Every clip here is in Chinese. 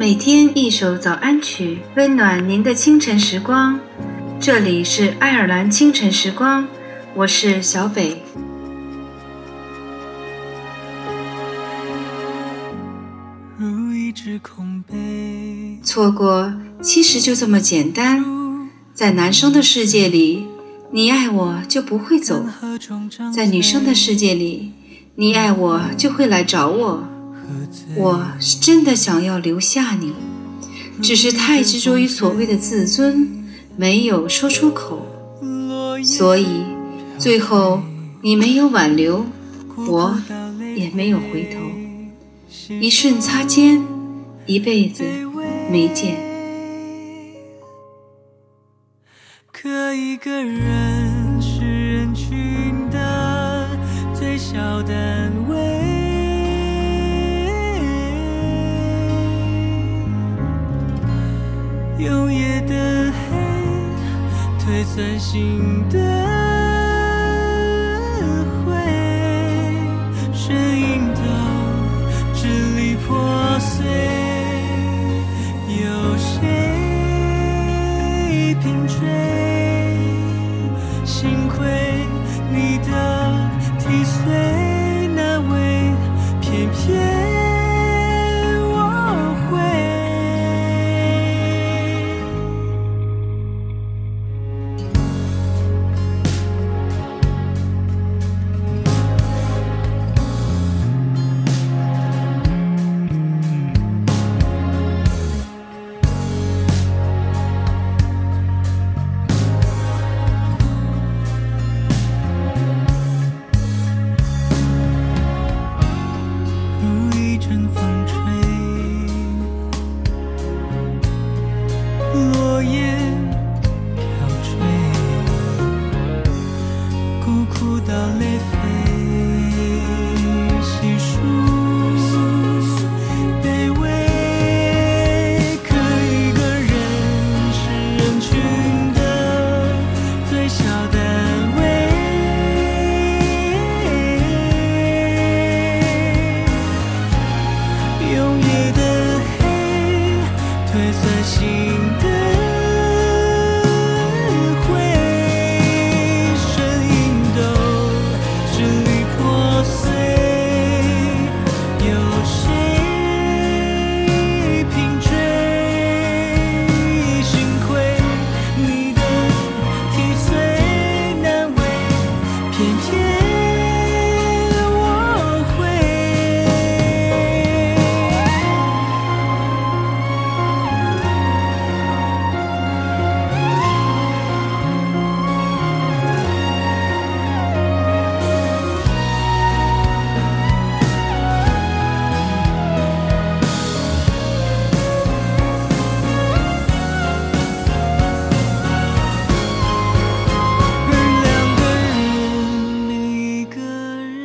每天一首早安曲，温暖您的清晨时光。这里是爱尔兰清晨时光，我是小北。错过其实就这么简单，在男生的世界里，你爱我就不会走；在女生的世界里，你爱我就会来找我。我是真的想要留下你，只是太执着于所谓的自尊，没有说出口，所以最后你没有挽留，我也没有回头，一瞬擦肩，一辈子没见。可一个人是人群的最小单最算心的灰，身影都支离破碎，有谁拼追？幸亏你的提碎难为，偏偏。夜飘坠，孤苦到泪。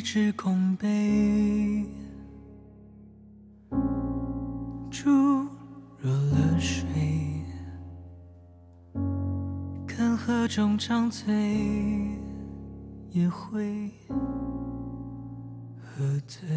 一纸空杯，注入了水，看河中张嘴，也会喝醉。